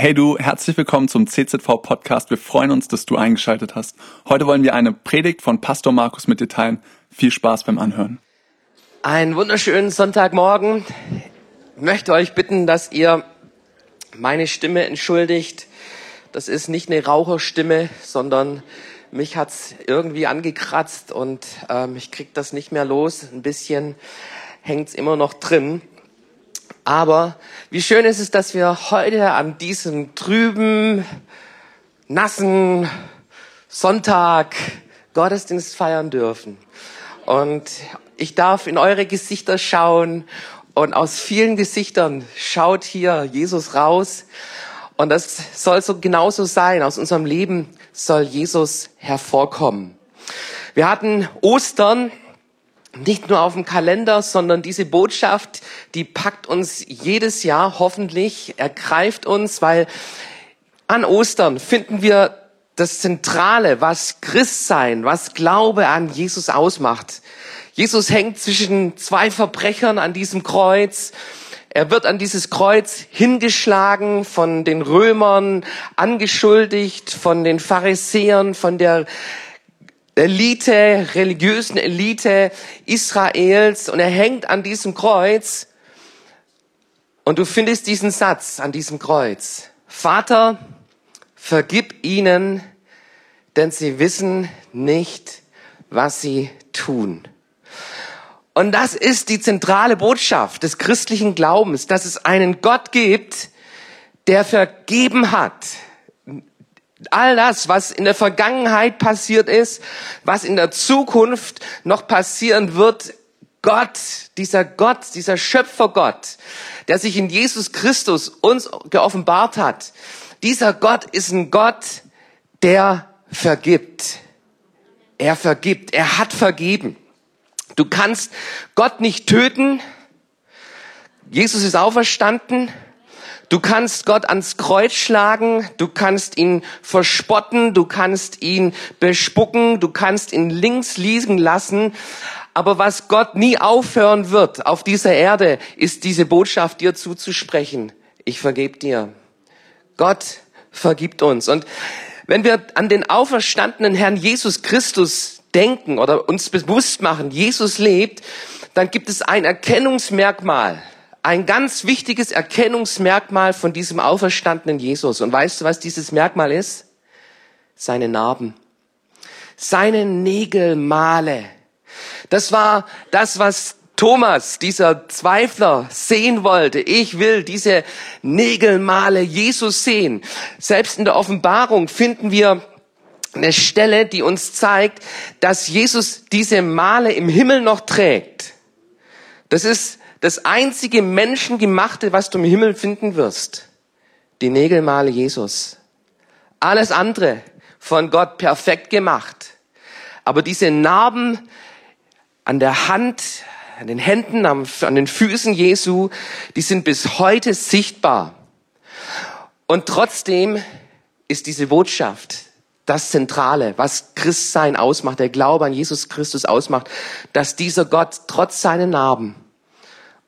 Hey du, herzlich willkommen zum CZV Podcast. Wir freuen uns, dass du eingeschaltet hast. Heute wollen wir eine Predigt von Pastor Markus mit dir teilen. Viel Spaß beim Anhören. Einen wunderschönen Sonntagmorgen. Ich möchte euch bitten, dass ihr meine Stimme entschuldigt. Das ist nicht eine Raucherstimme, sondern mich hat's irgendwie angekratzt und ähm, ich krieg das nicht mehr los. Ein bisschen hängt's immer noch drin. Aber wie schön ist es, dass wir heute an diesem trüben, nassen Sonntag Gottesdienst feiern dürfen. Und ich darf in eure Gesichter schauen und aus vielen Gesichtern schaut hier Jesus raus. Und das soll so genauso sein. Aus unserem Leben soll Jesus hervorkommen. Wir hatten Ostern nicht nur auf dem Kalender, sondern diese Botschaft, die packt uns jedes Jahr hoffentlich, ergreift uns, weil an Ostern finden wir das Zentrale, was Christsein, was Glaube an Jesus ausmacht. Jesus hängt zwischen zwei Verbrechern an diesem Kreuz. Er wird an dieses Kreuz hingeschlagen, von den Römern angeschuldigt, von den Pharisäern, von der Elite, religiösen Elite Israels und er hängt an diesem Kreuz und du findest diesen Satz an diesem Kreuz. Vater, vergib ihnen, denn sie wissen nicht, was sie tun. Und das ist die zentrale Botschaft des christlichen Glaubens, dass es einen Gott gibt, der vergeben hat, all das, was in der Vergangenheit passiert ist, was in der Zukunft noch passieren wird, Gott, dieser Gott, dieser Schöpfergott, der sich in Jesus Christus uns geoffenbart hat, dieser Gott ist ein Gott, der vergibt. Er vergibt, er hat vergeben. Du kannst Gott nicht töten. Jesus ist auferstanden. Du kannst Gott ans Kreuz schlagen, du kannst ihn verspotten, du kannst ihn bespucken, du kannst ihn links liegen lassen. Aber was Gott nie aufhören wird auf dieser Erde, ist diese Botschaft dir zuzusprechen. Ich vergebe dir. Gott vergibt uns. Und wenn wir an den auferstandenen Herrn Jesus Christus denken oder uns bewusst machen, Jesus lebt, dann gibt es ein Erkennungsmerkmal ein ganz wichtiges Erkennungsmerkmal von diesem auferstandenen Jesus. Und weißt du, was dieses Merkmal ist? Seine Narben. Seine Nägelmale. Das war das, was Thomas, dieser Zweifler, sehen wollte. Ich will diese Nägelmale Jesus sehen. Selbst in der Offenbarung finden wir eine Stelle, die uns zeigt, dass Jesus diese Male im Himmel noch trägt. Das ist das einzige Menschengemachte, was du im Himmel finden wirst. Die Nägelmale Jesus. Alles andere von Gott perfekt gemacht. Aber diese Narben an der Hand, an den Händen, an den Füßen Jesu, die sind bis heute sichtbar. Und trotzdem ist diese Botschaft das Zentrale, was Christsein ausmacht, der Glaube an Jesus Christus ausmacht, dass dieser Gott trotz seiner Narben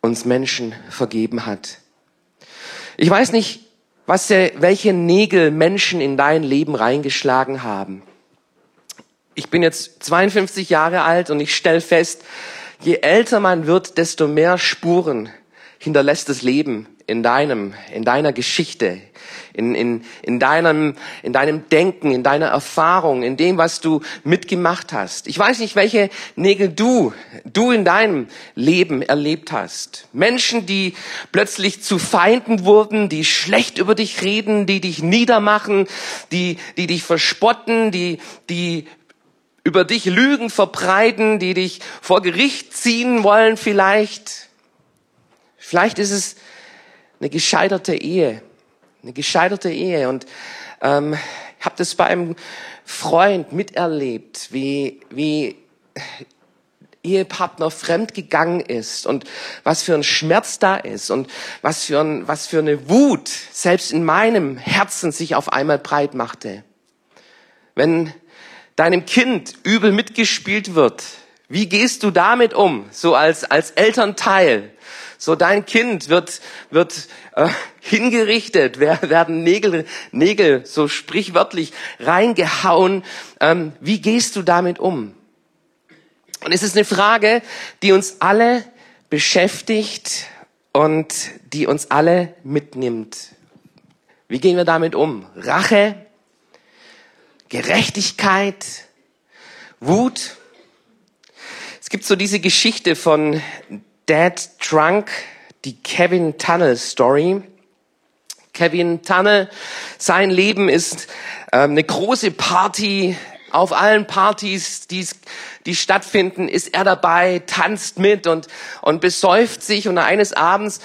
uns Menschen vergeben hat. Ich weiß nicht, was welche Nägel Menschen in dein Leben reingeschlagen haben. Ich bin jetzt 52 Jahre alt und ich stelle fest, je älter man wird, desto mehr Spuren hinterlässt das Leben in deinem, in deiner Geschichte, in, in, in, deinem, in deinem Denken, in deiner Erfahrung, in dem, was du mitgemacht hast. Ich weiß nicht, welche Nägel du, du in deinem Leben erlebt hast. Menschen, die plötzlich zu Feinden wurden, die schlecht über dich reden, die dich niedermachen, die, die dich verspotten, die, die über dich Lügen verbreiten, die dich vor Gericht ziehen wollen vielleicht. Vielleicht ist es eine gescheiterte Ehe eine gescheiterte Ehe. Und ähm, ich habe das bei einem Freund miterlebt, wie, wie Ehepartner fremd gegangen ist und was für ein Schmerz da ist und was für, ein, was für eine Wut selbst in meinem Herzen sich auf einmal breit machte. Wenn deinem Kind übel mitgespielt wird, wie gehst du damit um, so als, als Elternteil? So dein Kind wird, wird äh, hingerichtet, werden Nägel, Nägel so sprichwörtlich reingehauen. Ähm, wie gehst du damit um? Und es ist eine Frage, die uns alle beschäftigt und die uns alle mitnimmt. Wie gehen wir damit um? Rache, Gerechtigkeit, Wut. Es gibt so diese Geschichte von Dad Drunk, die Kevin Tunnel Story. Kevin Tunnel, sein Leben ist ähm, eine große Party. Auf allen Partys, die, die stattfinden, ist er dabei, tanzt mit und, und besäuft sich. Und eines Abends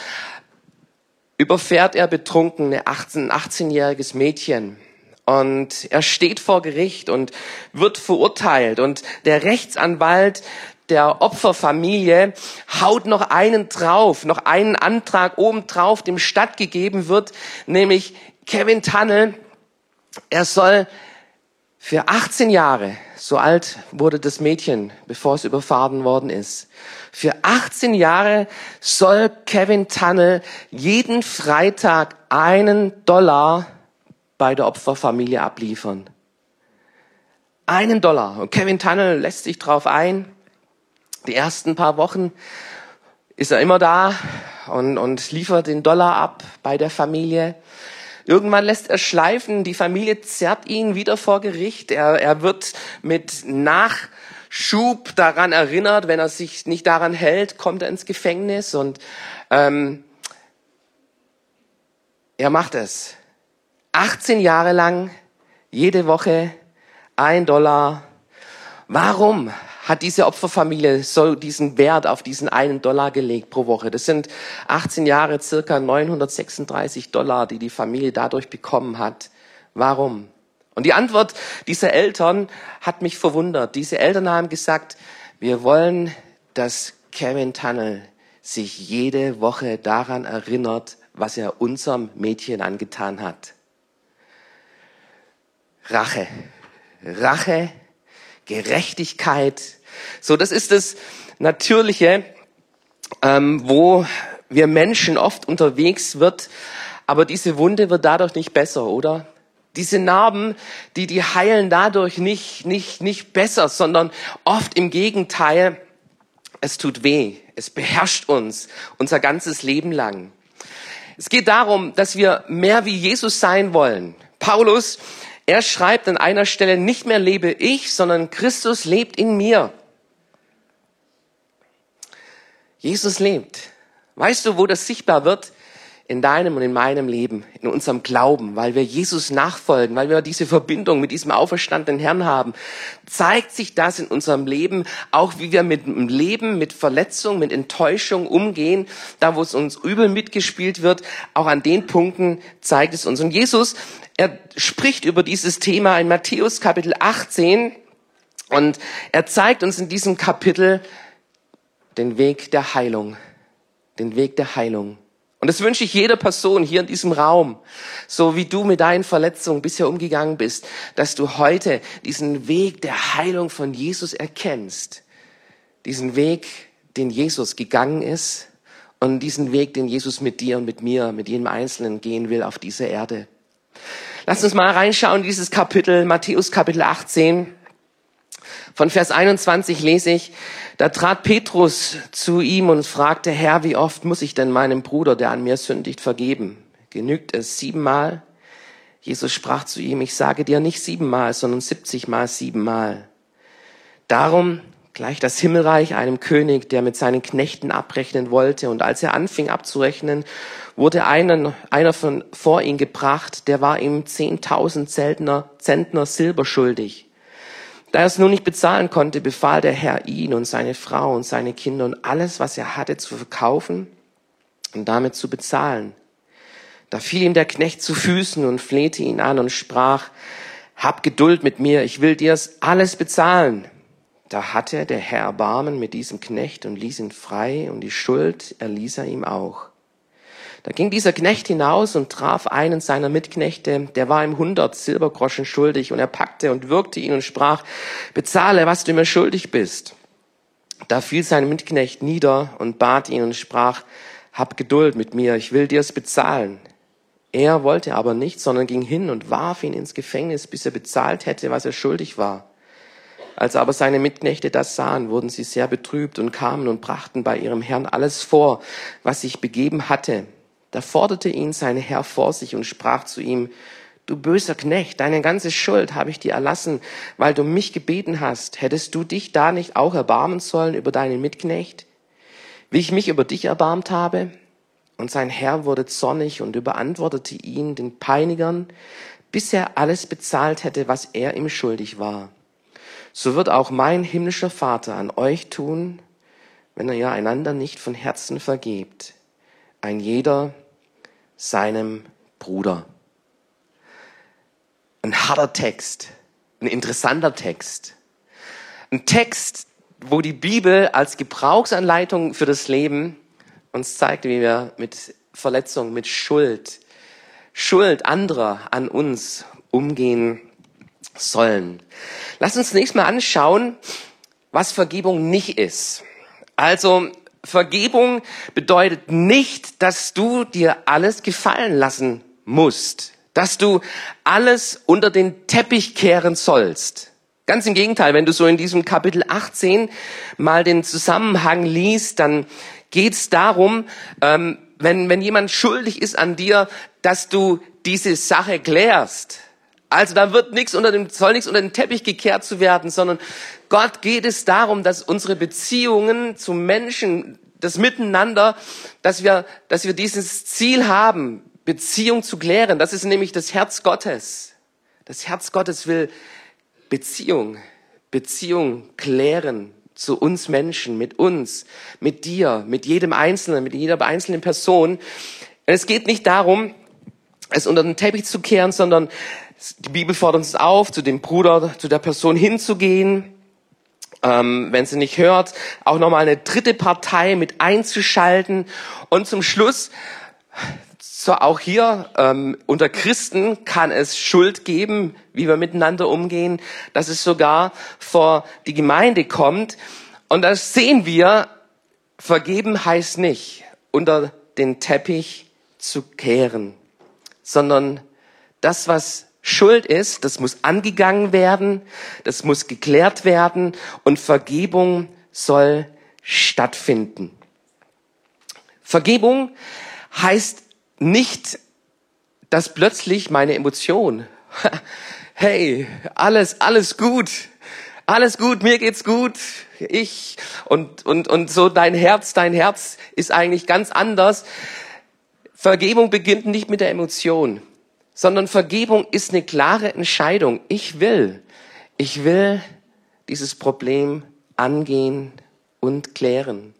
überfährt er betrunken ein 18, 18-jähriges Mädchen. Und er steht vor Gericht und wird verurteilt. Und der Rechtsanwalt der Opferfamilie haut noch einen drauf, noch einen Antrag oben drauf, dem stattgegeben wird, nämlich Kevin Tunnel. Er soll für 18 Jahre, so alt wurde das Mädchen, bevor es überfahren worden ist, für 18 Jahre soll Kevin Tunnel jeden Freitag einen Dollar bei der Opferfamilie abliefern. Einen Dollar. Und Kevin Tunnel lässt sich drauf ein. Die ersten paar Wochen ist er immer da und, und liefert den Dollar ab bei der Familie. Irgendwann lässt er schleifen, die Familie zerrt ihn wieder vor Gericht. Er, er wird mit Nachschub daran erinnert, wenn er sich nicht daran hält, kommt er ins Gefängnis und ähm, er macht es. 18 Jahre lang, jede Woche ein Dollar. Warum hat diese Opferfamilie so diesen Wert auf diesen einen Dollar gelegt pro Woche? Das sind 18 Jahre circa 936 Dollar, die die Familie dadurch bekommen hat. Warum? Und die Antwort dieser Eltern hat mich verwundert. Diese Eltern haben gesagt, wir wollen, dass Kevin Tunnel sich jede Woche daran erinnert, was er unserem Mädchen angetan hat. Rache. Rache, Gerechtigkeit. So, das ist das Natürliche, ähm, wo wir Menschen oft unterwegs wird, aber diese Wunde wird dadurch nicht besser, oder? Diese Narben, die, die heilen dadurch nicht, nicht, nicht besser, sondern oft im Gegenteil, es tut weh, es beherrscht uns unser ganzes Leben lang. Es geht darum, dass wir mehr wie Jesus sein wollen. Paulus er schreibt an einer Stelle, nicht mehr lebe ich, sondern Christus lebt in mir. Jesus lebt. Weißt du, wo das sichtbar wird? In deinem und in meinem Leben, in unserem Glauben, weil wir Jesus nachfolgen, weil wir diese Verbindung mit diesem auferstandenen Herrn haben, zeigt sich das in unserem Leben, auch wie wir mit dem Leben, mit Verletzung, mit Enttäuschung umgehen, da wo es uns übel mitgespielt wird, auch an den Punkten zeigt es uns. Und Jesus, er spricht über dieses Thema in Matthäus Kapitel 18 und er zeigt uns in diesem Kapitel den Weg der Heilung. Den Weg der Heilung. Und das wünsche ich jeder Person hier in diesem Raum, so wie du mit deinen Verletzungen bisher umgegangen bist, dass du heute diesen Weg der Heilung von Jesus erkennst. Diesen Weg, den Jesus gegangen ist und diesen Weg, den Jesus mit dir und mit mir, mit jedem Einzelnen gehen will auf dieser Erde. Lass uns mal reinschauen, dieses Kapitel, Matthäus Kapitel 18. Von Vers 21 lese ich, da trat Petrus zu ihm und fragte, Herr, wie oft muss ich denn meinem Bruder, der an mir sündigt, vergeben? Genügt es siebenmal? Jesus sprach zu ihm, ich sage dir nicht siebenmal, sondern siebzigmal siebenmal. Darum gleich das Himmelreich einem König, der mit seinen Knechten abrechnen wollte. Und als er anfing abzurechnen, wurde einer, einer von vor ihn gebracht, der war ihm zehntausend Zentner, Zentner Silber schuldig. Da er es nun nicht bezahlen konnte, befahl der Herr ihn und seine Frau und seine Kinder und alles, was er hatte, zu verkaufen und damit zu bezahlen. Da fiel ihm der Knecht zu Füßen und flehte ihn an und sprach, hab Geduld mit mir, ich will dir's alles bezahlen. Da hatte der Herr Erbarmen mit diesem Knecht und ließ ihn frei und die Schuld erließ er ihm auch. Da ging dieser Knecht hinaus und traf einen seiner Mitknechte, der war ihm hundert Silbergroschen schuldig, und er packte und würgte ihn und sprach, bezahle, was du mir schuldig bist. Da fiel sein Mitknecht nieder und bat ihn und sprach, hab Geduld mit mir, ich will dir's bezahlen. Er wollte aber nicht, sondern ging hin und warf ihn ins Gefängnis, bis er bezahlt hätte, was er schuldig war. Als aber seine Mitknechte das sahen, wurden sie sehr betrübt und kamen und brachten bei ihrem Herrn alles vor, was sich begeben hatte. Da forderte ihn sein Herr vor sich und sprach zu ihm, Du böser Knecht, deine ganze Schuld habe ich dir erlassen, weil du mich gebeten hast. Hättest du dich da nicht auch erbarmen sollen über deinen Mitknecht, wie ich mich über dich erbarmt habe? Und sein Herr wurde zornig und überantwortete ihn, den Peinigern, bis er alles bezahlt hätte, was er ihm schuldig war. So wird auch mein himmlischer Vater an euch tun, wenn ihr einander nicht von Herzen vergebt. Ein jeder seinem Bruder. Ein harter Text, ein interessanter Text. Ein Text, wo die Bibel als Gebrauchsanleitung für das Leben uns zeigt, wie wir mit Verletzung, mit Schuld, Schuld anderer an uns umgehen sollen. Lass uns zunächst mal anschauen, was Vergebung nicht ist. Also Vergebung bedeutet nicht, dass du dir alles gefallen lassen musst, dass du alles unter den Teppich kehren sollst. Ganz im Gegenteil, wenn du so in diesem Kapitel 18 mal den Zusammenhang liest, dann geht es darum, ähm, wenn, wenn jemand schuldig ist an dir, dass du diese Sache klärst. Also da wird nichts unter dem, soll nichts unter den Teppich gekehrt zu werden, sondern Gott geht es darum, dass unsere Beziehungen zu Menschen, das Miteinander, dass wir, dass wir dieses Ziel haben, Beziehung zu klären. Das ist nämlich das Herz Gottes. Das Herz Gottes will Beziehung, Beziehung klären, zu uns Menschen, mit uns, mit dir, mit jedem Einzelnen, mit jeder einzelnen Person. Es geht nicht darum, es unter den Teppich zu kehren, sondern die Bibel fordert uns auf, zu dem Bruder, zu der Person hinzugehen, ähm, wenn sie nicht hört, auch nochmal eine dritte Partei mit einzuschalten und zum Schluss so auch hier ähm, unter Christen kann es Schuld geben, wie wir miteinander umgehen, dass es sogar vor die Gemeinde kommt. Und das sehen wir, vergeben heißt nicht, unter den Teppich zu kehren, sondern das, was Schuld ist, das muss angegangen werden, das muss geklärt werden und Vergebung soll stattfinden. Vergebung heißt nicht, dass plötzlich meine Emotion, hey, alles, alles gut, alles gut, mir geht's gut, ich und, und, und so dein Herz, dein Herz ist eigentlich ganz anders. Vergebung beginnt nicht mit der Emotion, sondern Vergebung ist eine klare Entscheidung. Ich will, ich will dieses Problem angehen und klären.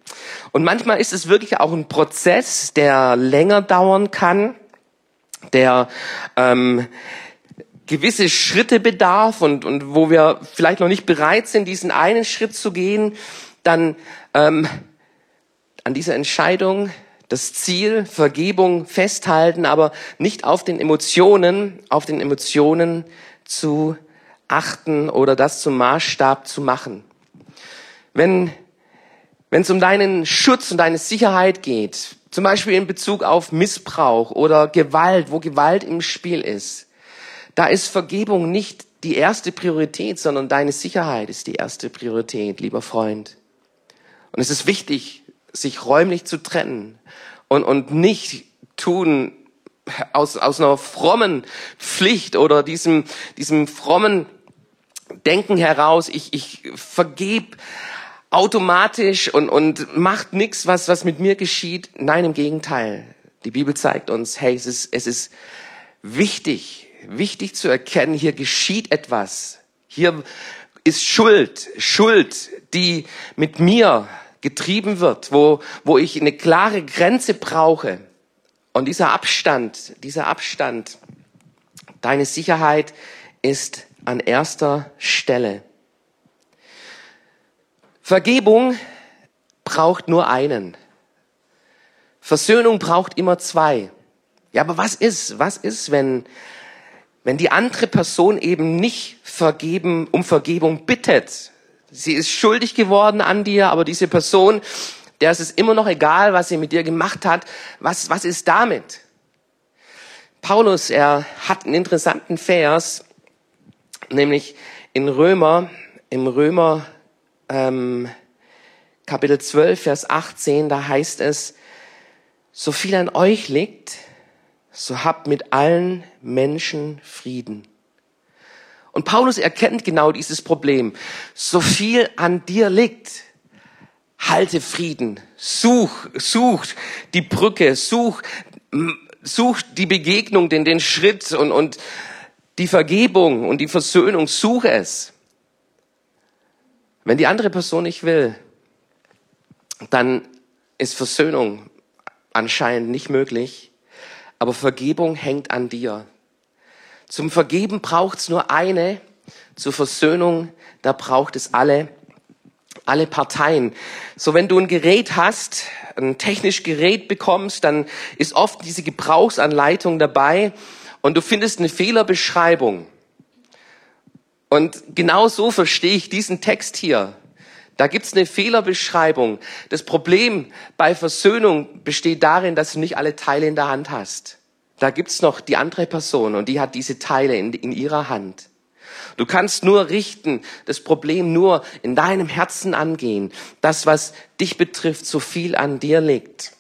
Und manchmal ist es wirklich auch ein Prozess, der länger dauern kann, der ähm, gewisse Schritte bedarf und, und wo wir vielleicht noch nicht bereit sind, diesen einen Schritt zu gehen, dann ähm, an dieser Entscheidung das Ziel, Vergebung festhalten, aber nicht auf den Emotionen, auf den Emotionen zu achten oder das zum Maßstab zu machen. Wenn wenn es um deinen Schutz und deine Sicherheit geht, zum Beispiel in Bezug auf Missbrauch oder Gewalt, wo Gewalt im Spiel ist, da ist Vergebung nicht die erste Priorität, sondern deine Sicherheit ist die erste Priorität, lieber Freund. Und es ist wichtig, sich räumlich zu trennen und, und nicht tun aus, aus einer frommen Pflicht oder diesem, diesem frommen Denken heraus, ich, ich vergeb automatisch und, und macht nichts, was, was mit mir geschieht. Nein, im Gegenteil. Die Bibel zeigt uns, hey, es ist, es ist wichtig, wichtig zu erkennen, hier geschieht etwas. Hier ist Schuld, Schuld, die mit mir getrieben wird, wo, wo ich eine klare Grenze brauche. Und dieser Abstand, dieser Abstand, deine Sicherheit ist an erster Stelle. Vergebung braucht nur einen. Versöhnung braucht immer zwei. Ja, aber was ist, was ist, wenn, wenn die andere Person eben nicht vergeben, um Vergebung bittet? Sie ist schuldig geworden an dir, aber diese Person Der ist es immer noch egal, was er mit dir gemacht hat. Was, was ist damit? Paulus, er hat einen interessanten Vers, nämlich in Römer, im Römer ähm, Kapitel 12, Vers 18, da heißt es, so viel an euch liegt, so habt mit allen Menschen Frieden. Und Paulus erkennt genau dieses Problem. So viel an dir liegt, halte Frieden, such, such die Brücke, such, such die Begegnung, den, den Schritt und, und die Vergebung und die Versöhnung, suche es. Wenn die andere Person nicht will, dann ist Versöhnung anscheinend nicht möglich, aber Vergebung hängt an dir. Zum Vergeben braucht's nur eine, zur Versöhnung, da braucht es alle, alle Parteien. So, wenn du ein Gerät hast, ein technisches Gerät bekommst, dann ist oft diese Gebrauchsanleitung dabei und du findest eine Fehlerbeschreibung. Und genau so verstehe ich diesen Text hier. Da gibt's eine Fehlerbeschreibung. Das Problem bei Versöhnung besteht darin, dass du nicht alle Teile in der Hand hast. Da gibt's noch die andere Person und die hat diese Teile in, in ihrer Hand. Du kannst nur richten, das Problem nur in deinem Herzen angehen. Das, was dich betrifft, so viel an dir liegt.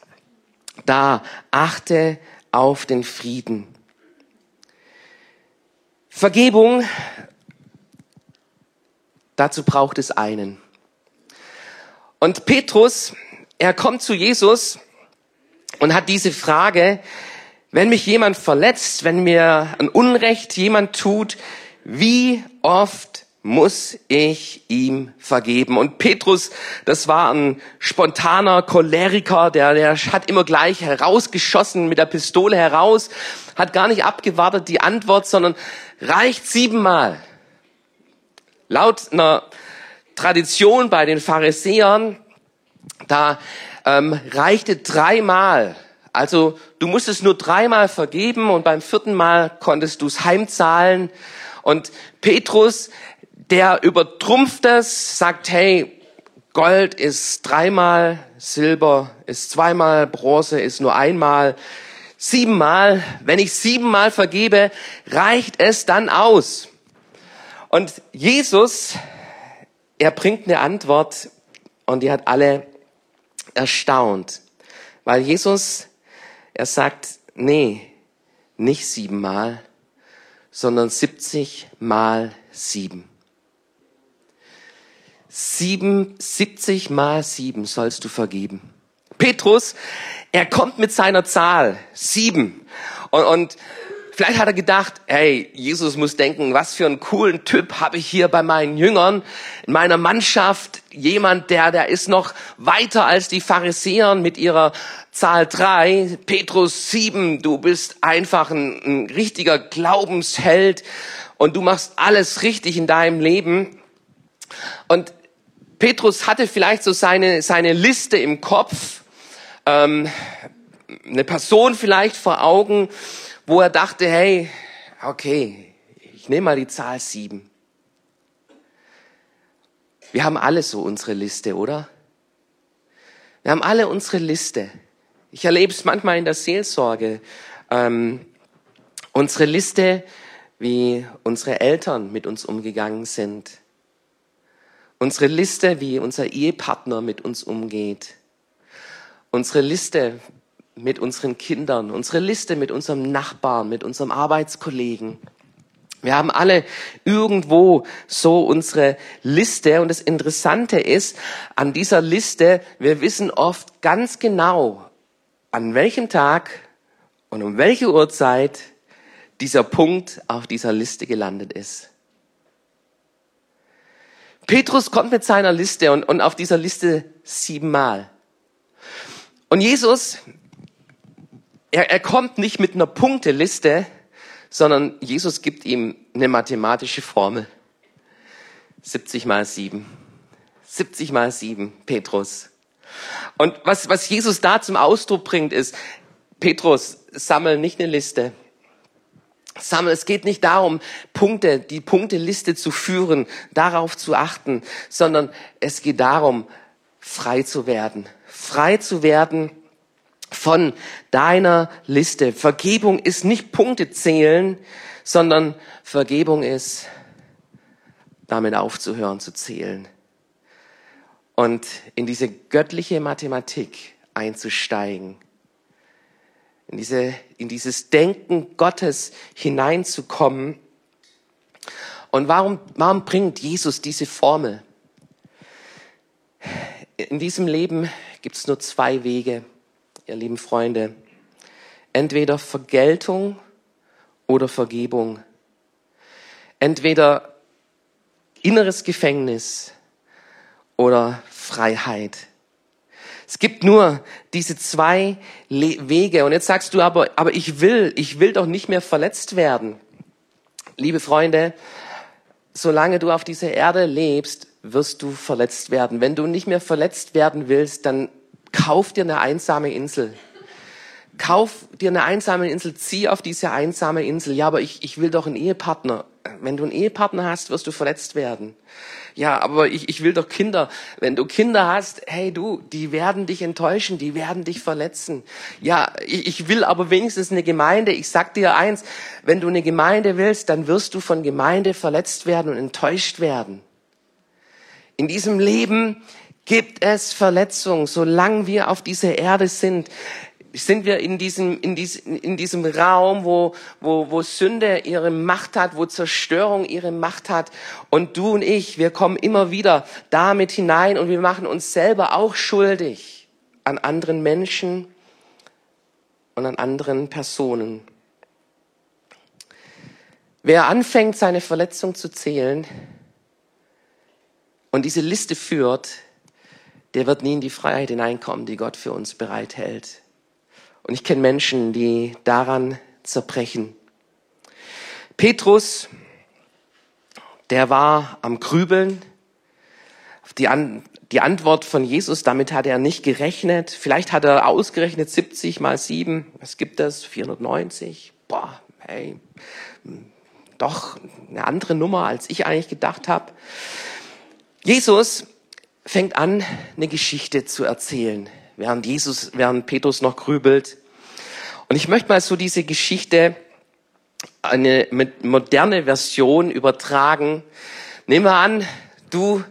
Da achte auf den Frieden. Vergebung, dazu braucht es einen. Und Petrus, er kommt zu Jesus und hat diese Frage, wenn mich jemand verletzt, wenn mir ein Unrecht jemand tut, wie oft muss ich ihm vergeben? Und Petrus, das war ein spontaner Choleriker, der, der hat immer gleich herausgeschossen mit der Pistole heraus, hat gar nicht abgewartet die Antwort, sondern reicht siebenmal. Laut einer Tradition bei den Pharisäern, da ähm, reichte dreimal. Also du musstest nur dreimal vergeben und beim vierten Mal konntest du es heimzahlen. Und Petrus, der übertrumpft es, sagt, hey, Gold ist dreimal, Silber ist zweimal, Bronze ist nur einmal, siebenmal. Wenn ich siebenmal vergebe, reicht es dann aus. Und Jesus, er bringt eine Antwort und die hat alle erstaunt, weil Jesus, er sagt, nee, nicht siebenmal, sondern 70 mal sieben. Sieben, 70 mal sieben sollst du vergeben. Petrus, er kommt mit seiner Zahl, sieben. Und, und Vielleicht hat er gedacht, hey, Jesus muss denken, was für einen coolen Typ habe ich hier bei meinen Jüngern, in meiner Mannschaft, jemand, der, der ist noch weiter als die Pharisäer mit ihrer Zahl drei, Petrus sieben, du bist einfach ein, ein richtiger Glaubensheld und du machst alles richtig in deinem Leben. Und Petrus hatte vielleicht so seine, seine Liste im Kopf, ähm, eine Person vielleicht vor Augen, wo er dachte, hey, okay, ich nehme mal die Zahl sieben. Wir haben alle so unsere Liste, oder? Wir haben alle unsere Liste. Ich erlebe es manchmal in der Seelsorge. Ähm, unsere Liste, wie unsere Eltern mit uns umgegangen sind. Unsere Liste, wie unser Ehepartner mit uns umgeht. Unsere Liste, mit unseren Kindern, unsere Liste mit unserem Nachbarn, mit unserem Arbeitskollegen. Wir haben alle irgendwo so unsere Liste und das Interessante ist, an dieser Liste, wir wissen oft ganz genau, an welchem Tag und um welche Uhrzeit dieser Punkt auf dieser Liste gelandet ist. Petrus kommt mit seiner Liste und, und auf dieser Liste siebenmal. Und Jesus, er, er kommt nicht mit einer Punkteliste, sondern Jesus gibt ihm eine mathematische Formel. 70 mal 7. 70 mal 7, Petrus. Und was, was Jesus da zum Ausdruck bringt, ist, Petrus, sammel nicht eine Liste. Sammel, es geht nicht darum, Punkte, die Punkteliste zu führen, darauf zu achten, sondern es geht darum, frei zu werden, frei zu werden von deiner Liste. Vergebung ist nicht Punkte zählen, sondern Vergebung ist damit aufzuhören zu zählen und in diese göttliche Mathematik einzusteigen, in, diese, in dieses Denken Gottes hineinzukommen. Und warum, warum bringt Jesus diese Formel? In diesem Leben gibt es nur zwei Wege, ihr lieben Freunde. Entweder Vergeltung oder Vergebung. Entweder inneres Gefängnis oder Freiheit. Es gibt nur diese zwei Wege. Und jetzt sagst du aber, aber ich will, ich will doch nicht mehr verletzt werden. Liebe Freunde, solange du auf dieser Erde lebst, wirst du verletzt werden. Wenn du nicht mehr verletzt werden willst, dann kauf dir eine einsame Insel. Kauf dir eine einsame Insel, zieh auf diese einsame Insel. Ja, aber ich, ich will doch einen Ehepartner. Wenn du einen Ehepartner hast, wirst du verletzt werden. Ja, aber ich, ich will doch Kinder. Wenn du Kinder hast, hey du, die werden dich enttäuschen, die werden dich verletzen. Ja, ich, ich will aber wenigstens eine Gemeinde. Ich sag dir eins, wenn du eine Gemeinde willst, dann wirst du von Gemeinde verletzt werden und enttäuscht werden. In diesem Leben gibt es Verletzung, solange wir auf dieser Erde sind sind wir in diesem, in diesem, in diesem Raum, wo, wo, wo Sünde ihre Macht hat, wo Zerstörung ihre Macht hat. Und du und ich, wir kommen immer wieder damit hinein und wir machen uns selber auch schuldig an anderen Menschen und an anderen Personen. Wer anfängt, seine Verletzung zu zählen und diese Liste führt, der wird nie in die Freiheit hineinkommen, die Gott für uns bereithält. Und ich kenne Menschen, die daran zerbrechen. Petrus, der war am Grübeln. Die, An die Antwort von Jesus, damit hat er nicht gerechnet. Vielleicht hat er ausgerechnet 70 mal 7. Was gibt das? 490. Boah, hey, doch eine andere Nummer, als ich eigentlich gedacht habe. Jesus fängt an, eine Geschichte zu erzählen während Jesus, während Petrus noch grübelt. Und ich möchte mal so diese Geschichte eine moderne Version übertragen. Nehmen wir an, du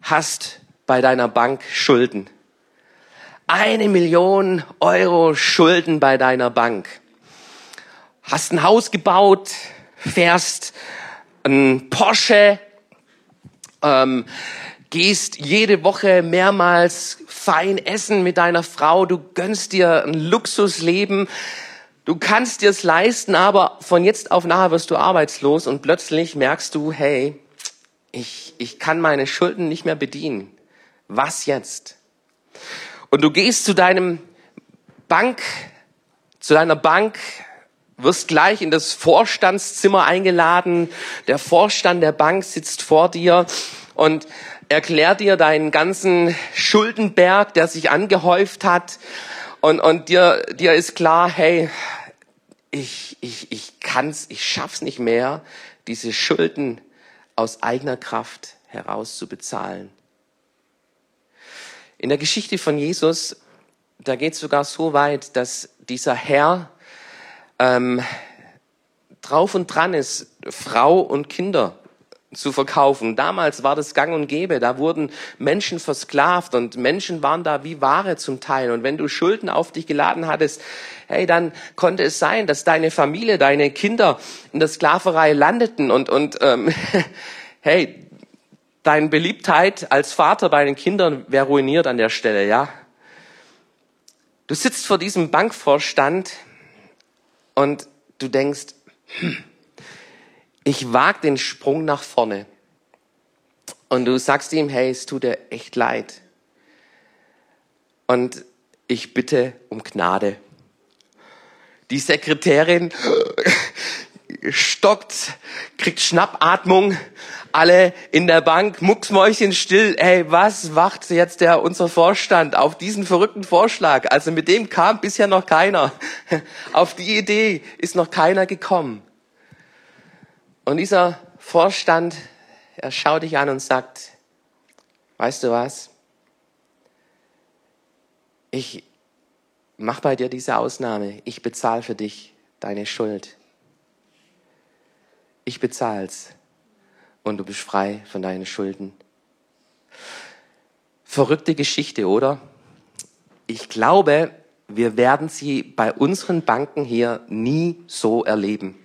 hast bei deiner Bank Schulden. Eine Million Euro Schulden bei deiner Bank. Hast ein Haus gebaut, fährst ein Porsche, ähm, gehst jede Woche mehrmals fein essen mit deiner Frau, du gönnst dir ein Luxusleben, du kannst dir es leisten, aber von jetzt auf nachher wirst du arbeitslos und plötzlich merkst du, hey, ich, ich kann meine Schulden nicht mehr bedienen. Was jetzt? Und du gehst zu deinem Bank, zu deiner Bank, wirst gleich in das Vorstandszimmer eingeladen. Der Vorstand der Bank sitzt vor dir und erklärt dir deinen ganzen Schuldenberg, der sich angehäuft hat. Und, und dir, dir ist klar, hey, ich, ich, ich kann's, ich schaff's nicht mehr, diese Schulden aus eigener Kraft heraus zu bezahlen. In der Geschichte von Jesus, da geht es sogar so weit, dass dieser Herr ähm, drauf und dran ist, Frau und Kinder zu verkaufen. Damals war das gang und gäbe. Da wurden Menschen versklavt und Menschen waren da wie Ware zum Teil. Und wenn du Schulden auf dich geladen hattest, hey, dann konnte es sein, dass deine Familie, deine Kinder in der Sklaverei landeten und, und ähm, hey, deine Beliebtheit als Vater bei den Kindern wäre ruiniert an der Stelle, ja. Du sitzt vor diesem Bankvorstand und du denkst, hm, ich wage den Sprung nach vorne. Und du sagst ihm, hey, es tut dir echt leid. Und ich bitte um Gnade. Die Sekretärin stockt, kriegt Schnappatmung, alle in der Bank, mucksmäuschen still. Ey, was wacht jetzt der, unser Vorstand auf diesen verrückten Vorschlag? Also mit dem kam bisher noch keiner. Auf die Idee ist noch keiner gekommen. Und dieser Vorstand, er schaut dich an und sagt, weißt du was? ich mach bei dir diese Ausnahme. Ich bezahle für dich deine Schuld. Ich bezahl's und du bist frei von deinen Schulden. Verrückte Geschichte, oder? Ich glaube, wir werden sie bei unseren Banken hier nie so erleben.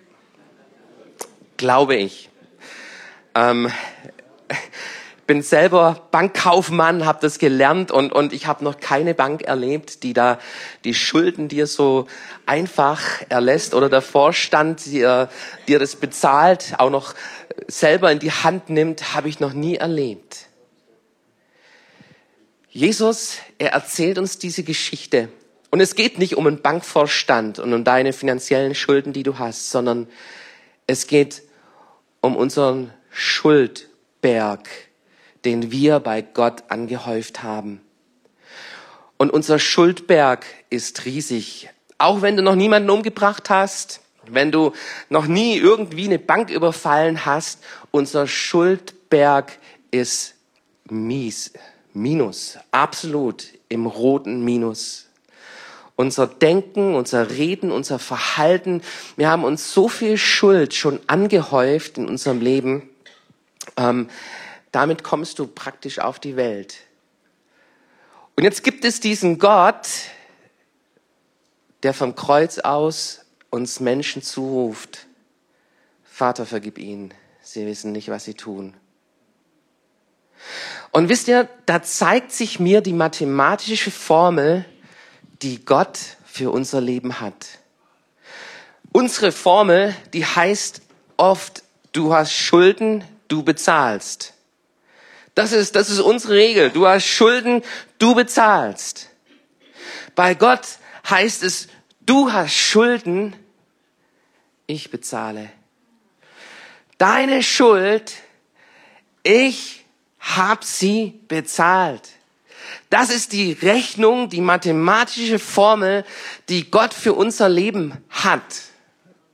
Glaube ich. Ähm, bin selber Bankkaufmann, habe das gelernt und, und ich habe noch keine Bank erlebt, die da die Schulden dir so einfach erlässt oder der Vorstand dir, dir das bezahlt, auch noch selber in die Hand nimmt, habe ich noch nie erlebt. Jesus, er erzählt uns diese Geschichte. Und es geht nicht um einen Bankvorstand und um deine finanziellen Schulden, die du hast, sondern es geht um unseren Schuldberg, den wir bei Gott angehäuft haben. Und unser Schuldberg ist riesig. Auch wenn du noch niemanden umgebracht hast, wenn du noch nie irgendwie eine Bank überfallen hast, unser Schuldberg ist mies, minus, absolut im roten Minus. Unser Denken, unser Reden, unser Verhalten, wir haben uns so viel Schuld schon angehäuft in unserem Leben. Ähm, damit kommst du praktisch auf die Welt. Und jetzt gibt es diesen Gott, der vom Kreuz aus uns Menschen zuruft, Vater, vergib ihnen, sie wissen nicht, was sie tun. Und wisst ihr, da zeigt sich mir die mathematische Formel, die Gott für unser Leben hat. Unsere Formel, die heißt oft, du hast Schulden, du bezahlst. Das ist, das ist unsere Regel. Du hast Schulden, du bezahlst. Bei Gott heißt es, du hast Schulden, ich bezahle. Deine Schuld, ich hab sie bezahlt. Das ist die Rechnung, die mathematische Formel, die Gott für unser Leben hat.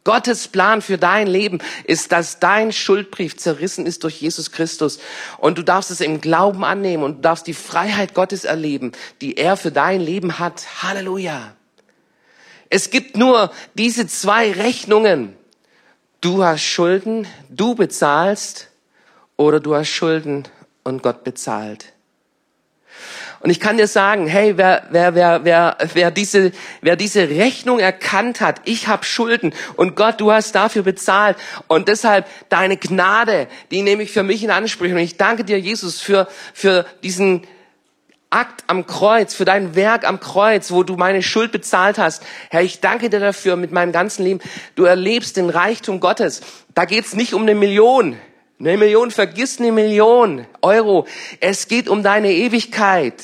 Gottes Plan für dein Leben ist, dass dein Schuldbrief zerrissen ist durch Jesus Christus. Und du darfst es im Glauben annehmen und du darfst die Freiheit Gottes erleben, die er für dein Leben hat. Halleluja. Es gibt nur diese zwei Rechnungen. Du hast Schulden, du bezahlst oder du hast Schulden und Gott bezahlt. Und ich kann dir sagen, hey, wer, wer, wer, wer, wer, diese, wer diese Rechnung erkannt hat, ich habe Schulden und Gott, du hast dafür bezahlt und deshalb deine Gnade, die nehme ich für mich in Anspruch. Und ich danke dir, Jesus, für, für diesen Akt am Kreuz, für dein Werk am Kreuz, wo du meine Schuld bezahlt hast. Herr, ich danke dir dafür mit meinem ganzen Leben. Du erlebst den Reichtum Gottes. Da geht's nicht um eine Million. Eine Million, vergiss eine Million Euro. Es geht um deine Ewigkeit.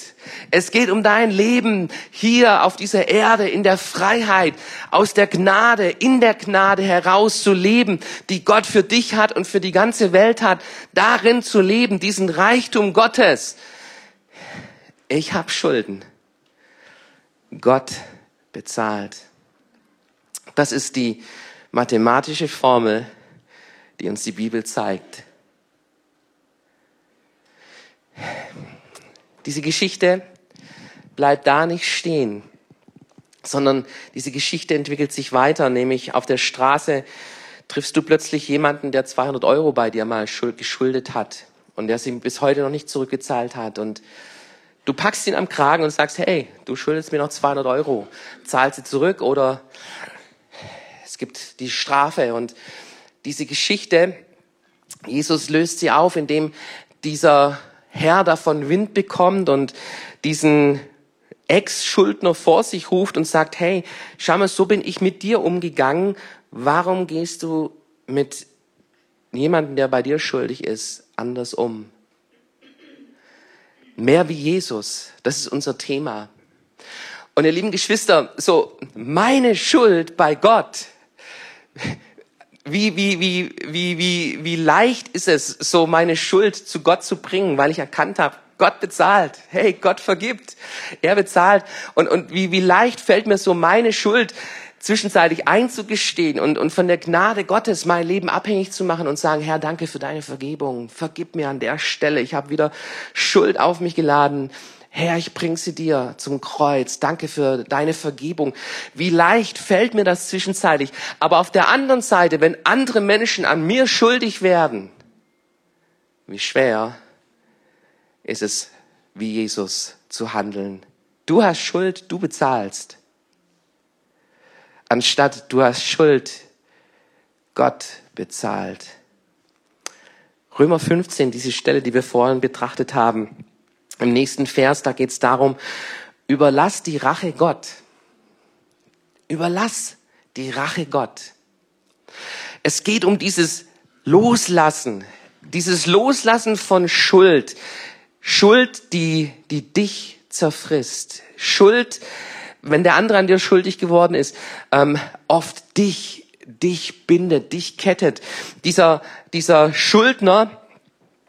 Es geht um dein Leben hier auf dieser Erde in der Freiheit, aus der Gnade, in der Gnade heraus zu leben, die Gott für dich hat und für die ganze Welt hat, darin zu leben, diesen Reichtum Gottes ich habe Schulden. Gott bezahlt. Das ist die mathematische Formel, die uns die Bibel zeigt. Diese Geschichte bleibt da nicht stehen, sondern diese Geschichte entwickelt sich weiter, nämlich auf der Straße triffst du plötzlich jemanden, der 200 Euro bei dir mal geschuldet hat und der sie bis heute noch nicht zurückgezahlt hat und Du packst ihn am Kragen und sagst, hey, du schuldest mir noch 200 Euro, zahl sie zurück oder es gibt die Strafe und diese Geschichte, Jesus löst sie auf, indem dieser Herr davon Wind bekommt und diesen Ex-Schuldner vor sich ruft und sagt, hey, schau mal, so bin ich mit dir umgegangen. Warum gehst du mit jemandem, der bei dir schuldig ist, anders um? Mehr wie Jesus, das ist unser Thema. Und ihr lieben Geschwister, so meine Schuld bei Gott, wie, wie, wie, wie, wie, wie leicht ist es, so meine Schuld zu Gott zu bringen, weil ich erkannt habe, Gott bezahlt. Hey, Gott vergibt. Er bezahlt. Und, und wie, wie leicht fällt mir so meine Schuld zwischenzeitlich einzugestehen und, und von der Gnade Gottes mein Leben abhängig zu machen und sagen, Herr, danke für deine Vergebung. Vergib mir an der Stelle. Ich habe wieder Schuld auf mich geladen. Herr, ich bring sie dir zum Kreuz. Danke für deine Vergebung. Wie leicht fällt mir das zwischenzeitlich. Aber auf der anderen Seite, wenn andere Menschen an mir schuldig werden, wie schwer ist es, wie Jesus zu handeln. Du hast Schuld, du bezahlst. Anstatt du hast Schuld, Gott bezahlt. Römer 15, diese Stelle, die wir vorhin betrachtet haben. Im nächsten Vers, da geht es darum, überlass die Rache Gott. Überlass die Rache Gott. Es geht um dieses Loslassen, dieses Loslassen von Schuld. Schuld, die, die dich zerfrisst. Schuld, wenn der andere an dir schuldig geworden ist, ähm, oft dich, dich bindet, dich kettet. Dieser, dieser Schuldner,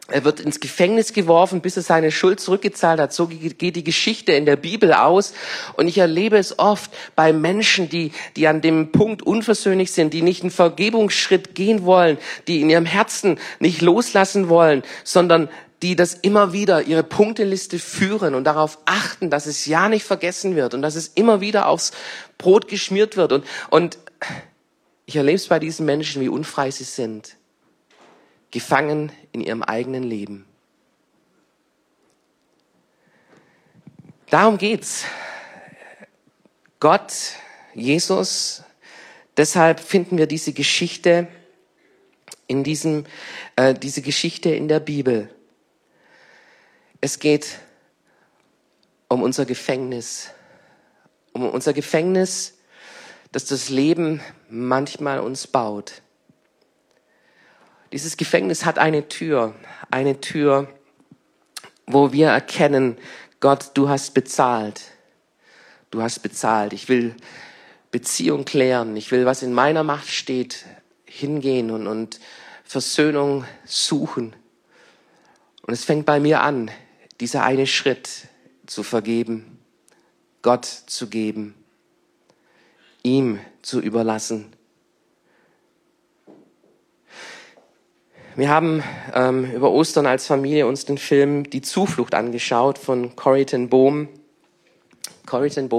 er wird ins Gefängnis geworfen, bis er seine Schuld zurückgezahlt hat. So geht die Geschichte in der Bibel aus. Und ich erlebe es oft bei Menschen, die, die an dem Punkt unversöhnlich sind, die nicht einen Vergebungsschritt gehen wollen, die in ihrem Herzen nicht loslassen wollen, sondern die das immer wieder ihre Punkteliste führen und darauf achten, dass es ja nicht vergessen wird und dass es immer wieder aufs Brot geschmiert wird. Und, und ich erlebe es bei diesen Menschen, wie unfrei sie sind gefangen in ihrem eigenen Leben. Darum geht's. Gott, Jesus, deshalb finden wir diese Geschichte in diesem, äh, diese Geschichte in der Bibel. Es geht um unser Gefängnis, um unser Gefängnis, das das Leben manchmal uns baut. Dieses Gefängnis hat eine Tür, eine Tür, wo wir erkennen, Gott, du hast bezahlt. Du hast bezahlt. Ich will Beziehung klären. Ich will, was in meiner Macht steht, hingehen und, und Versöhnung suchen. Und es fängt bei mir an, dieser eine Schritt zu vergeben, Gott zu geben, ihm zu überlassen. Wir haben ähm, über Ostern als Familie uns den Film Die Zuflucht angeschaut von Corrie ten Boom. Corrie ten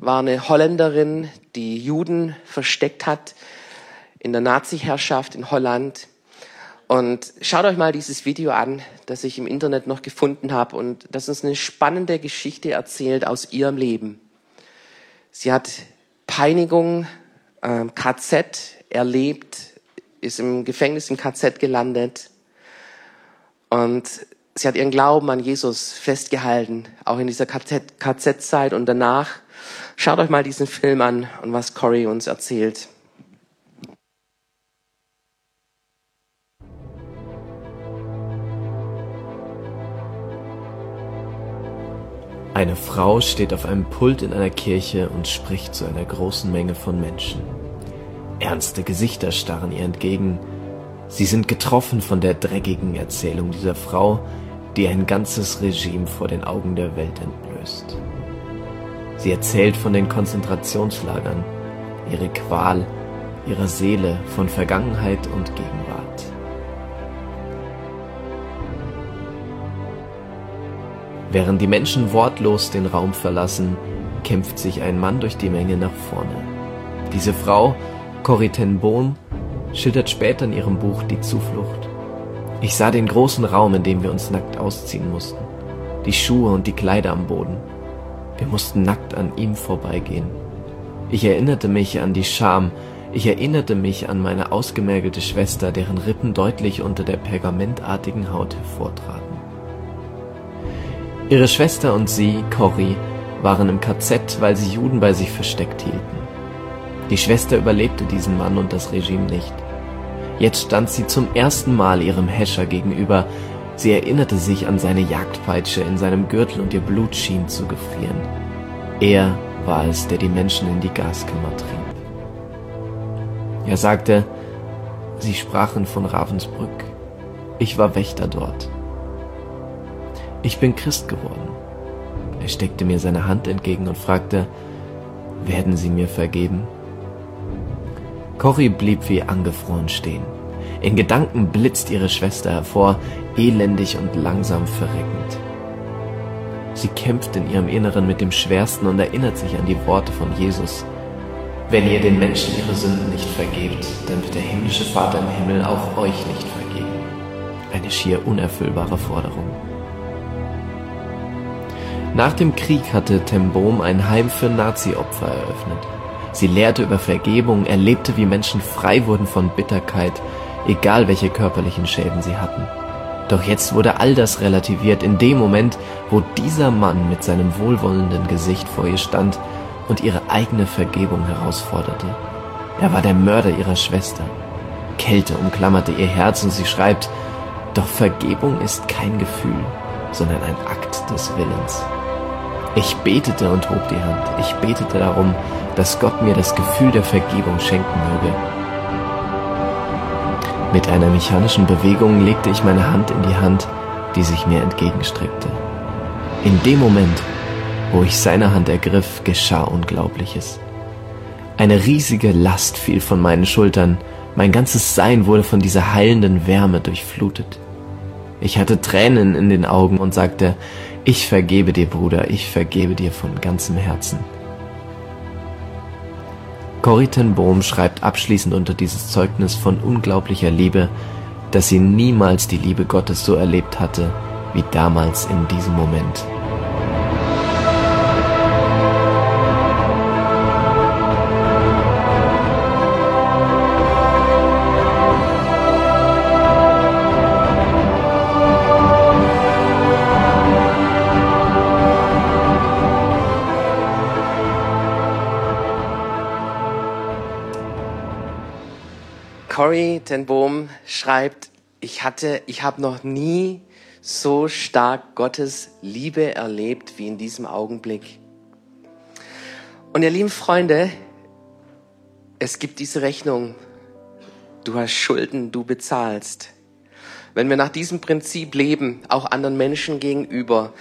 war eine Holländerin, die Juden versteckt hat in der Nazi-Herrschaft in Holland. Und schaut euch mal dieses Video an, das ich im Internet noch gefunden habe und das uns eine spannende Geschichte erzählt aus ihrem Leben. Sie hat Peinigung, äh, KZ erlebt, ist im Gefängnis im KZ gelandet und sie hat ihren Glauben an Jesus festgehalten, auch in dieser KZ-Zeit und danach. Schaut euch mal diesen Film an und was Cory uns erzählt. Eine Frau steht auf einem Pult in einer Kirche und spricht zu einer großen Menge von Menschen. Ernste Gesichter starren ihr entgegen. Sie sind getroffen von der dreckigen Erzählung dieser Frau, die ein ganzes Regime vor den Augen der Welt entblößt. Sie erzählt von den Konzentrationslagern, ihre Qual, ihrer Seele, von Vergangenheit und Gegenwart. Während die Menschen wortlos den Raum verlassen, kämpft sich ein Mann durch die Menge nach vorne. Diese Frau Corrie ten Boom schildert später in ihrem Buch Die Zuflucht. Ich sah den großen Raum, in dem wir uns nackt ausziehen mussten, die Schuhe und die Kleider am Boden. Wir mussten nackt an ihm vorbeigehen. Ich erinnerte mich an die Scham, ich erinnerte mich an meine ausgemergelte Schwester, deren Rippen deutlich unter der pergamentartigen Haut hervortraten. Ihre Schwester und sie, Corrie, waren im KZ, weil sie Juden bei sich versteckt hielten. Die Schwester überlebte diesen Mann und das Regime nicht. Jetzt stand sie zum ersten Mal ihrem Häscher gegenüber. Sie erinnerte sich an seine Jagdpeitsche in seinem Gürtel und ihr Blut schien zu gefrieren. Er war es, der die Menschen in die Gaskammer trieb. Er sagte, sie sprachen von Ravensbrück. Ich war Wächter dort. Ich bin Christ geworden. Er steckte mir seine Hand entgegen und fragte, werden Sie mir vergeben? Cory blieb wie angefroren stehen. In Gedanken blitzt ihre Schwester hervor, elendig und langsam verreckend. Sie kämpft in ihrem Inneren mit dem Schwersten und erinnert sich an die Worte von Jesus. Wenn ihr den Menschen ihre Sünden nicht vergebt, dann wird der himmlische Vater im Himmel auch euch nicht vergeben. Eine schier unerfüllbare Forderung. Nach dem Krieg hatte Tembom ein Heim für Nazi-Opfer eröffnet. Sie lehrte über Vergebung, erlebte, wie Menschen frei wurden von Bitterkeit, egal welche körperlichen Schäden sie hatten. Doch jetzt wurde all das relativiert in dem Moment, wo dieser Mann mit seinem wohlwollenden Gesicht vor ihr stand und ihre eigene Vergebung herausforderte. Er war der Mörder ihrer Schwester. Kälte umklammerte ihr Herz und sie schreibt, doch Vergebung ist kein Gefühl, sondern ein Akt des Willens. Ich betete und hob die Hand. Ich betete darum, dass Gott mir das Gefühl der Vergebung schenken möge. Mit einer mechanischen Bewegung legte ich meine Hand in die Hand, die sich mir entgegenstreckte. In dem Moment, wo ich seine Hand ergriff, geschah Unglaubliches. Eine riesige Last fiel von meinen Schultern, mein ganzes Sein wurde von dieser heilenden Wärme durchflutet. Ich hatte Tränen in den Augen und sagte, ich vergebe dir, Bruder, ich vergebe dir von ganzem Herzen. Corrie ten Bohm schreibt abschließend unter dieses Zeugnis von unglaublicher Liebe, dass sie niemals die Liebe Gottes so erlebt hatte wie damals in diesem Moment. Corrie ten Boom schreibt, ich hatte, ich habe noch nie so stark Gottes Liebe erlebt wie in diesem Augenblick. Und ihr lieben Freunde, es gibt diese Rechnung. Du hast Schulden, du bezahlst. Wenn wir nach diesem Prinzip leben, auch anderen Menschen gegenüber,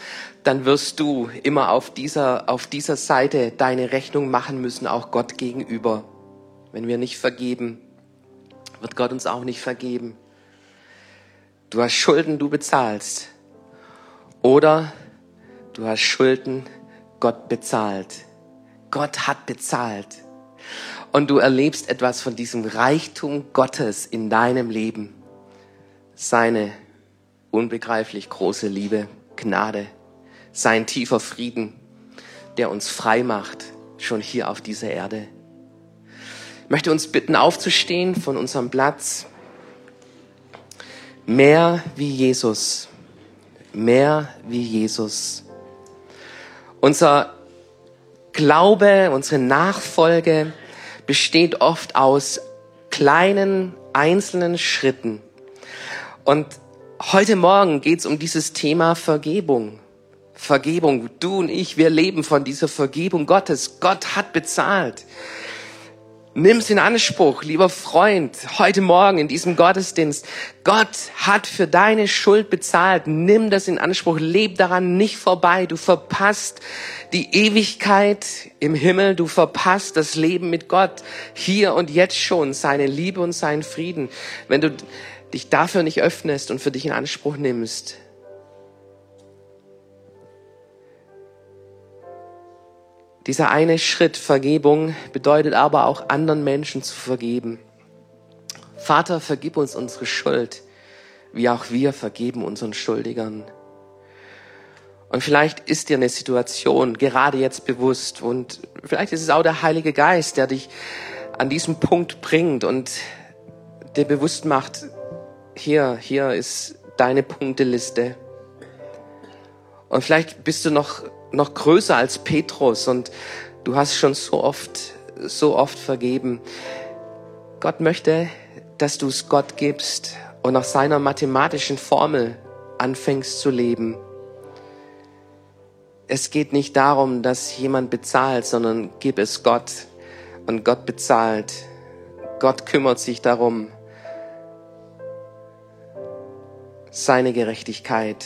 dann wirst du immer auf dieser, auf dieser Seite deine Rechnung machen müssen, auch Gott gegenüber. Wenn wir nicht vergeben, wird Gott uns auch nicht vergeben. Du hast Schulden, du bezahlst. Oder du hast Schulden, Gott bezahlt. Gott hat bezahlt. Und du erlebst etwas von diesem Reichtum Gottes in deinem Leben. Seine unbegreiflich große Liebe, Gnade, sein tiefer Frieden, der uns frei macht, schon hier auf dieser Erde möchte uns bitten, aufzustehen von unserem Platz. Mehr wie Jesus. Mehr wie Jesus. Unser Glaube, unsere Nachfolge besteht oft aus kleinen, einzelnen Schritten. Und heute Morgen geht es um dieses Thema Vergebung. Vergebung. Du und ich, wir leben von dieser Vergebung Gottes. Gott hat bezahlt. Nimm's in Anspruch, lieber Freund, heute Morgen in diesem Gottesdienst. Gott hat für deine Schuld bezahlt. Nimm das in Anspruch. Leb daran nicht vorbei. Du verpasst die Ewigkeit im Himmel. Du verpasst das Leben mit Gott hier und jetzt schon, seine Liebe und seinen Frieden. Wenn du dich dafür nicht öffnest und für dich in Anspruch nimmst, Dieser eine Schritt Vergebung bedeutet aber auch anderen Menschen zu vergeben. Vater, vergib uns unsere Schuld, wie auch wir vergeben unseren Schuldigern. Und vielleicht ist dir eine Situation gerade jetzt bewusst und vielleicht ist es auch der Heilige Geist, der dich an diesen Punkt bringt und dir bewusst macht, hier, hier ist deine Punkteliste. Und vielleicht bist du noch noch größer als Petrus und du hast schon so oft, so oft vergeben. Gott möchte, dass du es Gott gibst und nach seiner mathematischen Formel anfängst zu leben. Es geht nicht darum, dass jemand bezahlt, sondern gib es Gott und Gott bezahlt. Gott kümmert sich darum. Seine Gerechtigkeit.